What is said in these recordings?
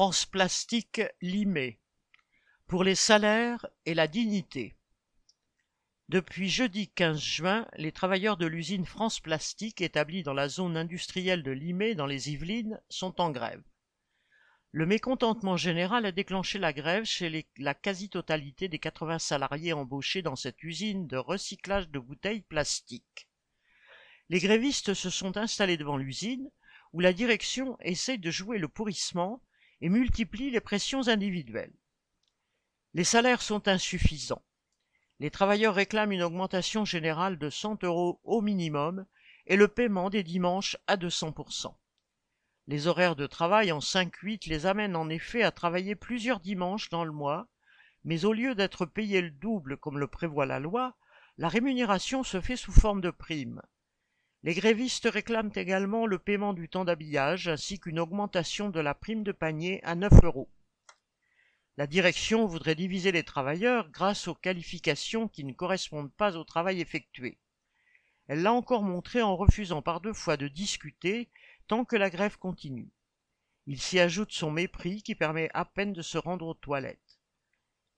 France Plastique Limay pour les salaires et la dignité. Depuis jeudi 15 juin, les travailleurs de l'usine France Plastique établie dans la zone industrielle de Limay dans les Yvelines sont en grève. Le mécontentement général a déclenché la grève chez la quasi-totalité des 80 salariés embauchés dans cette usine de recyclage de bouteilles plastiques. Les grévistes se sont installés devant l'usine, où la direction essaie de jouer le pourrissement et multiplie les pressions individuelles. Les salaires sont insuffisants. Les travailleurs réclament une augmentation générale de 100 euros au minimum et le paiement des dimanches à 200%. Les horaires de travail en 5-8 les amènent en effet à travailler plusieurs dimanches dans le mois, mais au lieu d'être payés le double comme le prévoit la loi, la rémunération se fait sous forme de prime. Les grévistes réclament également le paiement du temps d'habillage ainsi qu'une augmentation de la prime de panier à 9 euros. La direction voudrait diviser les travailleurs grâce aux qualifications qui ne correspondent pas au travail effectué. Elle l'a encore montré en refusant par deux fois de discuter tant que la grève continue. Il s'y ajoute son mépris qui permet à peine de se rendre aux toilettes.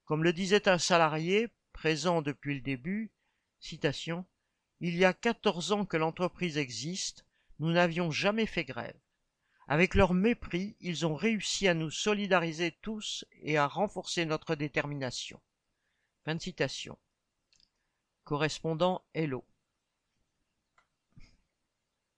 Comme le disait un salarié, présent depuis le début, citation, Il y a quatorze ans que l'entreprise existe, nous n'avions jamais fait grève. Avec leur mépris, ils ont réussi à nous solidariser tous et à renforcer notre détermination. Fin citation. Correspondant Hello.